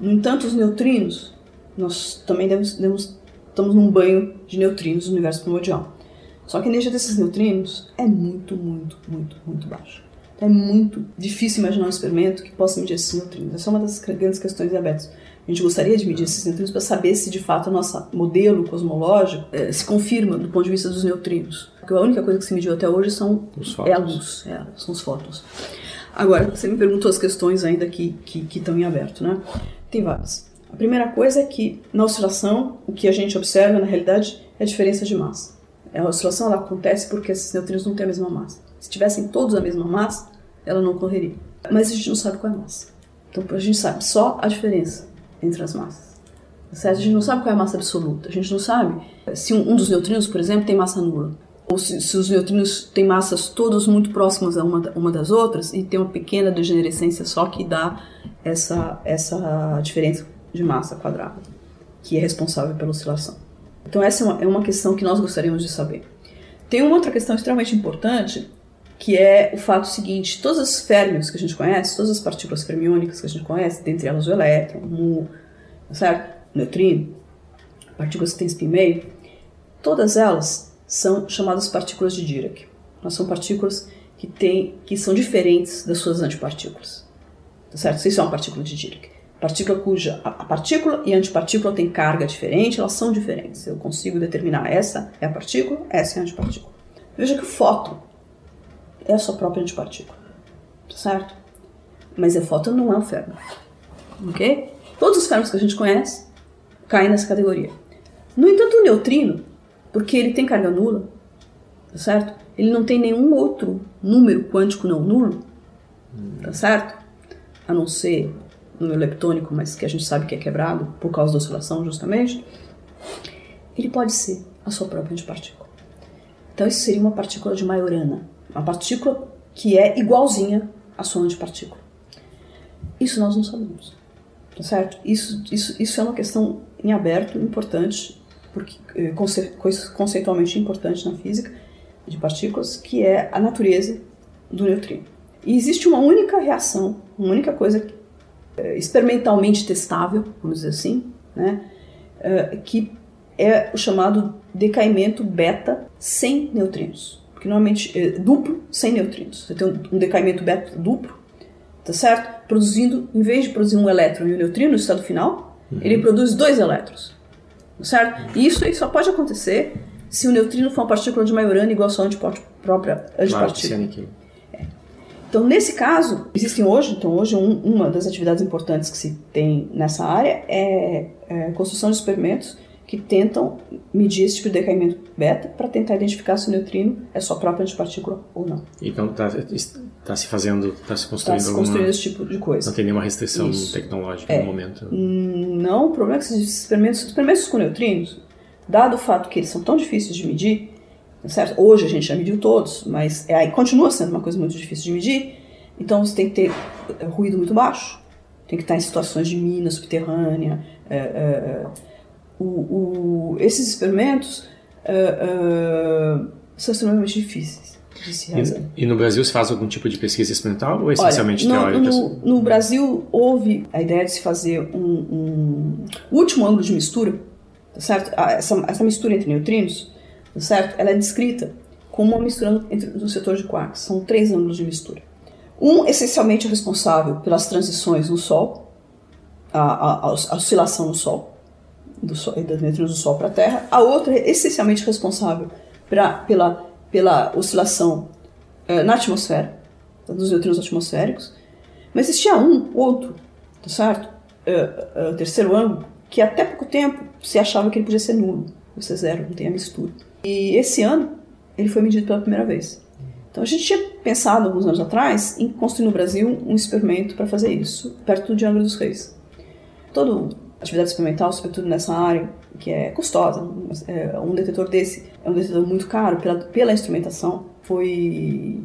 No entanto, os neutrinos, nós também demos, demos, estamos num banho de neutrinos no universo primordial. Só que a energia desses neutrinos é muito, muito, muito, muito baixa. Então, é muito difícil imaginar um experimento que possa medir esses neutrinos. Essa é uma das grandes questões abertas. A gente gostaria de medir esses neutrinos para saber se de fato o nosso modelo cosmológico eh, se confirma do ponto de vista dos neutrinos. Porque a única coisa que se mediu até hoje são, Os é a luz, é, são os fótons. Agora, você me perguntou as questões ainda que, que, que estão em aberto, né? Tem várias. A primeira coisa é que na oscilação, o que a gente observa na realidade é a diferença de massa. A oscilação ela acontece porque esses neutrinos não têm a mesma massa. Se tivessem todos a mesma massa, ela não correria. Mas a gente não sabe qual é a massa. Então a gente sabe só a diferença entre as massas. Certo? A gente não sabe qual é a massa absoluta. A gente não sabe se um, um dos neutrinos, por exemplo, tem massa nula. Ou se, se, os neutrinos têm massas todas muito próximas a uma, uma das outras e tem uma pequena degenerescência só que dá essa, essa diferença de massa quadrada, que é responsável pela oscilação. Então, essa é uma, é uma questão que nós gostaríamos de saber. Tem uma outra questão extremamente importante, que é o fato seguinte: todas as férmions que a gente conhece, todas as partículas fermiônicas que a gente conhece, dentre elas o elétron, o mu, certo? o neutrino, partículas que têm spin meio, todas elas são chamadas partículas de Dirac. Elas são partículas que, têm, que são diferentes das suas antipartículas. Tá certo? Isso é uma partícula de Dirac. Partícula cuja a partícula e a antipartícula têm carga diferente, elas são diferentes. Eu consigo determinar essa é a partícula, essa é a antipartícula. Veja que o fóton é a sua própria antipartícula. Certo? Mas o fóton não é um férmio. Ok? Todos os fenômenos que a gente conhece caem nessa categoria. No entanto, o neutrino, porque ele tem carga nula, tá certo? Ele não tem nenhum outro número quântico não nulo, tá certo? A não ser número leptônico, mas que a gente sabe que é quebrado por causa da oscilação, justamente. Ele pode ser a sua própria antipartícula. Então, isso seria uma partícula de Majorana, uma partícula que é igualzinha à sua antipartícula. Isso nós não sabemos, tá certo? Isso, isso, isso é uma questão em aberto, importante, porque eh, conce, conceitualmente importante na física de partículas, que é a natureza do neutrino. E existe uma única reação, uma única coisa eh, experimentalmente testável, vamos dizer assim, né, eh, que é o chamado decaimento beta sem neutrinos. Porque normalmente é duplo sem neutrinos. Você tem um decaimento beta duplo, tá certo? Produzindo, em vez de produzir um elétron e um neutrino no estado final, uhum. ele produz dois elétrons, tá certo? E isso só pode acontecer se o neutrino for uma partícula de Majorana igual a sua própria antipartícula. Claro, é. Então, nesse caso, existem hoje, então hoje um, uma das atividades importantes que se tem nessa área é, é construção de experimentos que tentam medir esse tipo de decaimento beta para tentar identificar se o neutrino é sua própria antipartícula ou não. Então está tá se fazendo, está se construindo tá se construindo alguma... esse tipo de coisa. Não tem nenhuma restrição Isso. tecnológica é. no momento. Não, o problema é que esses experimentos, experimentos com neutrinos, dado o fato que eles são tão difíceis de medir, certo? Hoje a gente já mediu todos, mas é, continua sendo uma coisa muito difícil de medir. Então você tem que ter é, ruído muito baixo, tem que estar em situações de mina subterrânea. É, é, o, o, esses experimentos uh, uh, são extremamente difíceis de se realizar. E, e, no Brasil se faz algum tipo de pesquisa experimental ou é essencialmente Olha, teórica? No, no, Brasil houve a ideia de se fazer um, um último ângulo de mistura, tá certo? Essa, essa mistura entre neutrinos, tá certo? Ela é descrita como uma mistura entre no setor de quarks. São três ângulos de mistura. Um essencialmente responsável pelas transições no Sol, a, a, a oscilação no Sol, do Sol, das do Sol para a Terra, a outra é essencialmente responsável pra, pela, pela oscilação uh, na atmosfera, dos neutrinos atmosféricos, mas existia um, outro, tá certo? Uh, uh, terceiro ângulo, que até pouco tempo se achava que ele podia ser nulo, ou ser zero, não tem a mistura. E esse ano ele foi medido pela primeira vez. Então a gente tinha pensado alguns anos atrás em construir no Brasil um experimento para fazer isso, perto de Angra dos Reis. Todo atividade experimental, sobretudo nessa área, que é custosa. É, um detetor desse é um detetor muito caro pela, pela instrumentação. Foi.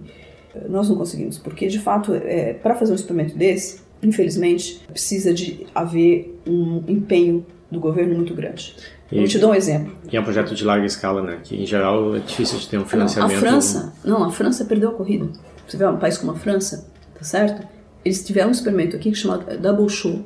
Nós não conseguimos, porque de fato, é, para fazer um experimento desse, infelizmente, precisa de haver um empenho do governo muito grande. E, Eu te dou um exemplo. E é um projeto de larga escala, né? Que em geral é difícil de ter um financiamento. Não, a França, não, a França perdeu a corrida. Você vê um país como a França, tá certo? Eles tiveram um experimento aqui chamado Double Show,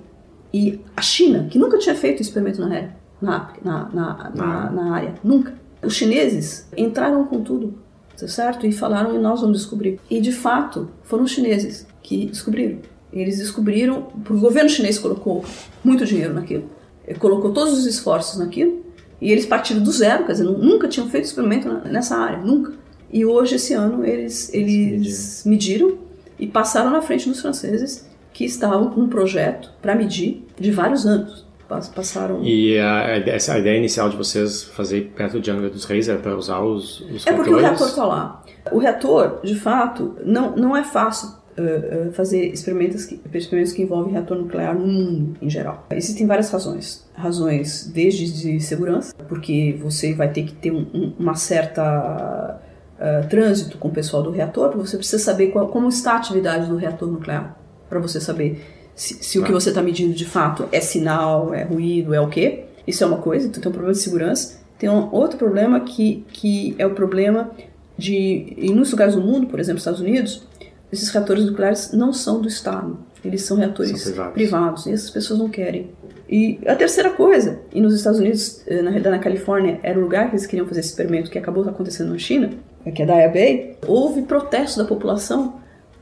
e a China, que nunca tinha feito experimento na área, na, na, na, na, na área, nunca. Os chineses entraram com tudo, tá certo? E falaram, e nós vamos descobrir. E de fato, foram os chineses que descobriram. Eles descobriram, porque o governo chinês colocou muito dinheiro naquilo, Ele colocou todos os esforços naquilo, e eles partiram do zero, quer dizer, nunca tinham feito experimento nessa área, nunca. E hoje, esse ano, eles, eles mediram e passaram na frente dos franceses que estavam com um projeto para medir de vários anos. Passaram. E a, essa a ideia inicial de vocês fazer perto de Angra dos Reis era para usar os, os É porque o reator está lá. O reator, de fato, não, não é fácil uh, uh, fazer experimentos que, experimentos que envolvem reator nuclear no mundo em geral. Existem várias razões. Razões desde de segurança, porque você vai ter que ter um, um, uma certa uh, trânsito com o pessoal do reator, você precisa saber qual, como está a atividade do reator nuclear para você saber se, se o que você está medindo de fato é sinal, é ruído, é o quê. Isso é uma coisa, então tem um problema de segurança. Tem um outro problema que, que é o problema de, em muitos lugares do mundo, por exemplo, Estados Unidos, esses reatores nucleares não são do Estado, eles são reatores são privados. privados. e essas pessoas não querem. E a terceira coisa, e nos Estados Unidos, eh, na realidade na Califórnia, era o lugar que eles queriam fazer esse experimento que acabou acontecendo na China, que é da Bay, houve protesto da população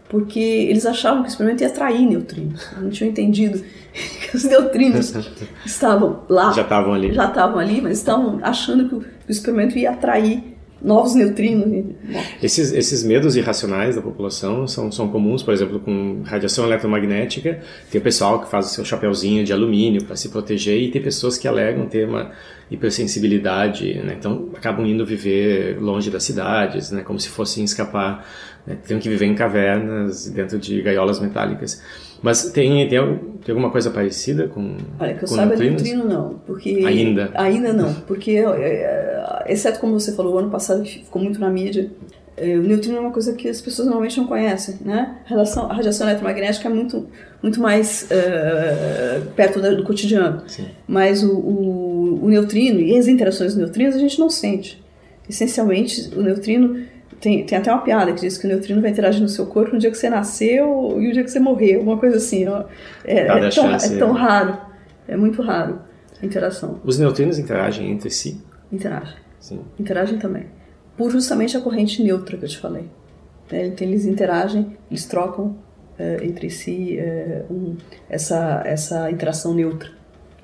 porque eles achavam que o experimento ia atrair neutrinos. Não tinham entendido que os neutrinos estavam lá. Já estavam ali. Já estavam ali, mas estavam achando que o, experimento ia atrair novos neutrinos. Esses, esses medos irracionais da população são, são comuns, por exemplo, com radiação eletromagnética. Tem o pessoal que faz o seu chapéuzinho de alumínio para se proteger e tem pessoas que alegam ter uma hipersensibilidade, né? então acabam indo viver longe das cidades, né? como se fossem escapar, né? tem que viver em cavernas dentro de gaiolas metálicas. Mas tem, tem, tem alguma coisa parecida com Olha, que eu saiba, neutrinos? neutrino não. Porque, Ainda? Ainda não, porque, é, exceto como você falou, o ano passado que ficou muito na mídia, é, o neutrino é uma coisa que as pessoas normalmente não conhecem, né? A, relação, a radiação eletromagnética é muito, muito mais é, perto do cotidiano. Sim. Mas o, o, o neutrino e as interações dos neutrinos a gente não sente. Essencialmente, o neutrino tem, tem até uma piada que diz que o neutrino vai interagir no seu corpo no dia que você nasceu e o dia que você morreu, uma coisa assim. ó. É, Dada é, a tão, é tão é. raro, é muito raro a interação. Os neutrinos interagem entre si? Interagem. Sim. Interagem também. Por justamente a corrente neutra que eu te falei. né? Então eles interagem, eles trocam eh, entre si um- essa, essa interação neutra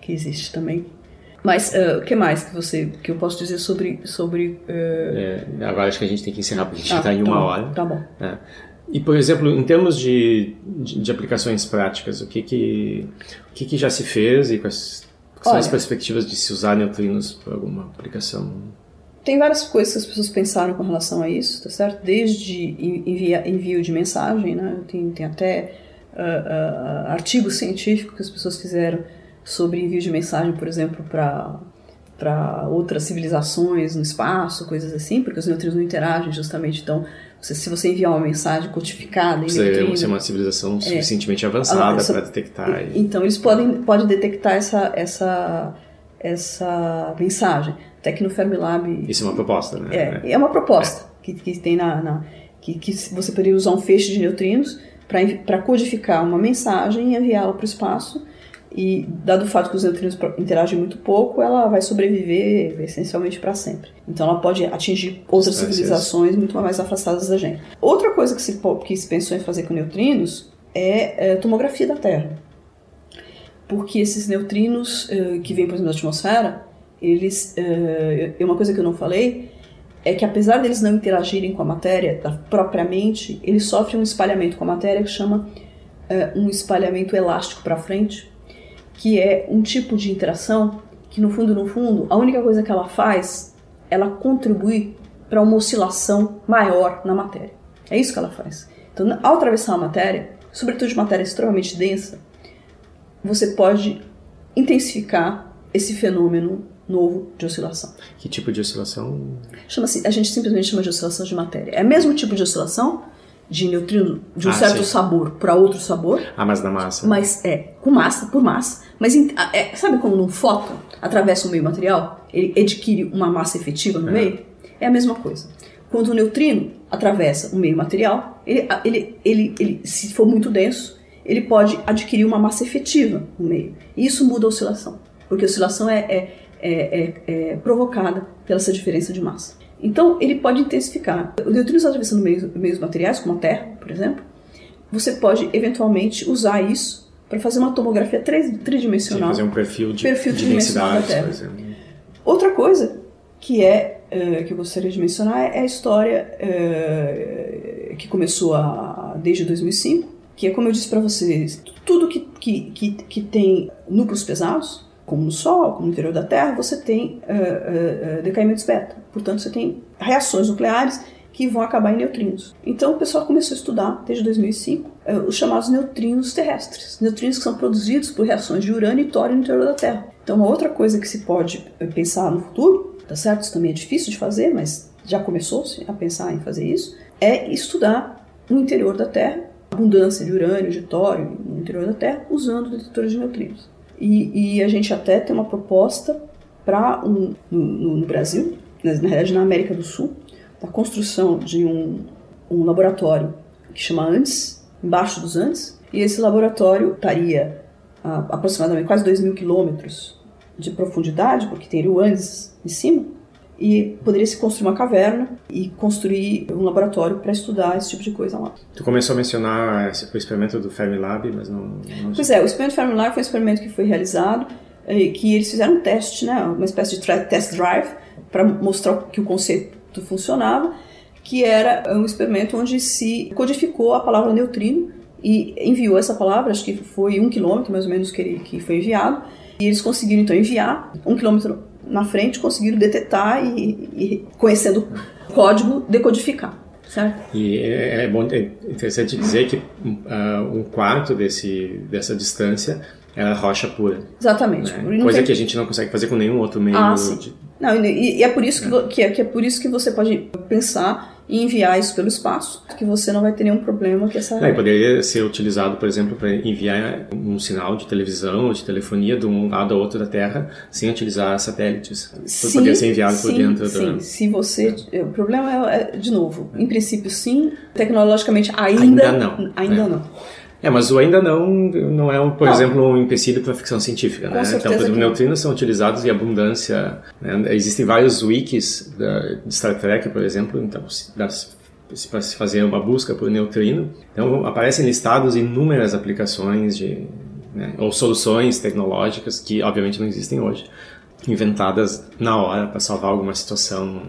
que existe também. Mas eh, o que mais que você que eu posso dizer sobre sobre eh, É, agora acho que a gente tem que encerrar porque a gente ah, está em tá uma bom, hora. Tá bom. É. E, por exemplo, em termos de, de, de aplicações práticas, o que que, o que que já se fez e quais são as Olha. perspectivas de se usar neutrinos para alguma aplicação? Tem várias coisas que as pessoas pensaram com relação a isso, tá certo? Desde en- envia, envio de mensagem, né? Tem, tem até ah, ah, artigos científicos que as pessoas fizeram sobre envio de mensagem, por exemplo, para para outras civilizações no espaço, coisas assim, porque os neutrinos não interagem justamente. Então, você- se você enviar uma mensagem codificada em Precisa neutrino, ser uma civilização suficientemente avançada para detectar. e- então eles podem pode detectar essa essa essa mensagem. Até que no Fermilab Isso é uma proposta, né? é, é uma proposta que, que tem na, na- que, que você poderia usar um feixe de neutrinos para codificar uma mensagem e enviá-la para o espaço. E dado o fato que os neutrinos interagem muito pouco, ela vai sobreviver essencialmente para sempre. Então ela pode atingir outras Distâncias. civilizações muito mais afastadas da gente. Outra coisa que se, que se pensou em fazer com neutrinos é, é tomografia da Terra. Porque esses neutrinos eh, que vêm, por exemplo, da atmosfera, eles. é uma coisa que eu não falei é que apesar deles não interagirem com a matéria propriamente, eles sofrem um espalhamento com a matéria que chama eh, um espalhamento elástico para frente, que é um tipo de interação que no fundo, no fundo, a única coisa que ela faz, ela contribui para uma oscilação maior na matéria. É isso que ela faz. Então, ao atravessar a matéria, sobretudo de matéria extremamente densa, você pode intensificar esse fenômeno novo de oscilação. Que tipo de oscilação? Chama-se, a gente simplesmente chama de oscilação de matéria. É o mesmo tipo de oscilação de neutrino de um Ah, certo sim. sabor para outro sabor, Ah, mas na massa. mas é com massa, por massa. Mas em- a- é- sabe como num fóton atravessa um meio material, ele adquire uma massa efetiva no meio? É a mesma coisa. Quando o neutrino atravessa um meio material, ele, a- ele, ele, ele, se for muito denso, ele pode adquirir uma massa efetiva no meio. E isso muda a oscilação, porque a oscilação é, é, é, é- é provocada pela essa diferença de massa. Então, ele pode intensificar. O neutrino está atravessando meios, meios materiais, como a Terra, por exemplo, você pode eventualmente usar isso para fazer uma tomografia três- Sim, tridimensional. fazer um perfil de, Perfil de tridimensional da Terra. por exemplo. Outra coisa que é eh, que eu gostaria de mencionar é a história eh, que começou a, desde 2005, que é como eu disse para vocês, tudo que, que, que, que tem núcleos pesados, como no Sol, como no interior da Terra, você tem eh, eh, eh, decaimentos beta. Portanto, você tem reações nucleares que vão acabar em neutrinos. Então o pessoal começou a estudar, desde 2005, eh, os chamados neutrinos terrestres. Neutrinos que são produzidos por reações de urânio e tório no interior da Terra. Então uma outra coisa que se pode pensar no futuro, tá certo? Isso também é difícil de fazer, mas já começou-se a pensar em fazer isso, é estudar no interior da Terra abundância de urânio, de tório no interior da Terra, usando detectores de neutrinos. E, e a gente até tem uma proposta para um, no, no- Brasil, na, na realidade na América do Sul, da construção de um, um laboratório que chama Andes, embaixo dos Andes, e esse laboratório estaria a aproximadamente quase 2 mil quilômetros de profundidade, porque teria o Andes em cima, e poderia se construir uma caverna e construir um laboratório para estudar esse tipo de coisa lá. Tu começou a mencionar o experimento do Fermilab, mas não... não Pois é, o experimento Fermilar foi um experimento que foi realizado, eh, que eles fizeram um teste, né, uma espécie de test drive, para mostrar que o conceito funcionava, que era um experimento onde se codificou a palavra neutrino e enviou essa palavra, acho que foi um quilômetro mais ou menos que, ele, que foi enviado, e eles conseguiram então enviar um quilômetro na frente, conseguiram detectar e, e conhecendo o código, decodificar. Certo? E é, é, bom, é interessante dizer que uh, um quarto desse, dessa distância era rocha pura. Exatamente. Né? Coisa tem... que a gente não consegue fazer com nenhum outro meio. Ah, de... Não, e, e, é por isso que, é. Que, é, que é por isso que você pode pensar e enviar isso pelo espaço, que você não vai ter nenhum problema que essa. É, poderia ser utilizado, por exemplo, para enviar um sinal de televisão ou de telefonia de um lado a outro da Terra sem utilizar satélites. Sim, poderia ser enviado sim, por dentro sim. Da... Se você, é. o problema é, é, de novo, em princípio sim, tecnologicamente ainda, ainda não, ainda é. não. É, mas o ainda não não é, por não. exemplo, um empecilho para ficção científica, né? Então, por exemplo, neutrinos são utilizados em abundância. Né? Existem vários wikis da, de Star Trek, por exemplo, então para se fazer uma busca por neutrino. Então aparecem listados inúmeras aplicações de né? ou soluções tecnológicas que obviamente não existem hoje, inventadas na hora para salvar alguma situação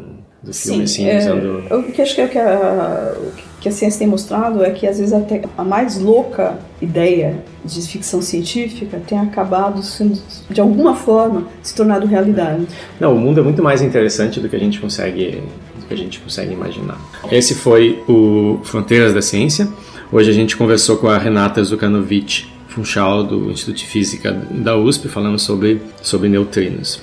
do filme, Sim, assim, é, usando... O que acho que, é que a, o que a ciência tem mostrado é que, às vezes, até a mais louca ideia de ficção científica tem acabado sendo, de alguma forma, se tornando realidade. Não, o mundo é muito mais interessante do que a gente consegue, do que a gente consegue imaginar. Esse foi o Fronteiras da Ciência. Hoje a gente conversou com a Renata Zukanovic Funchal, do Instituto de Física da USP, falando sobre, sobre neutrinos.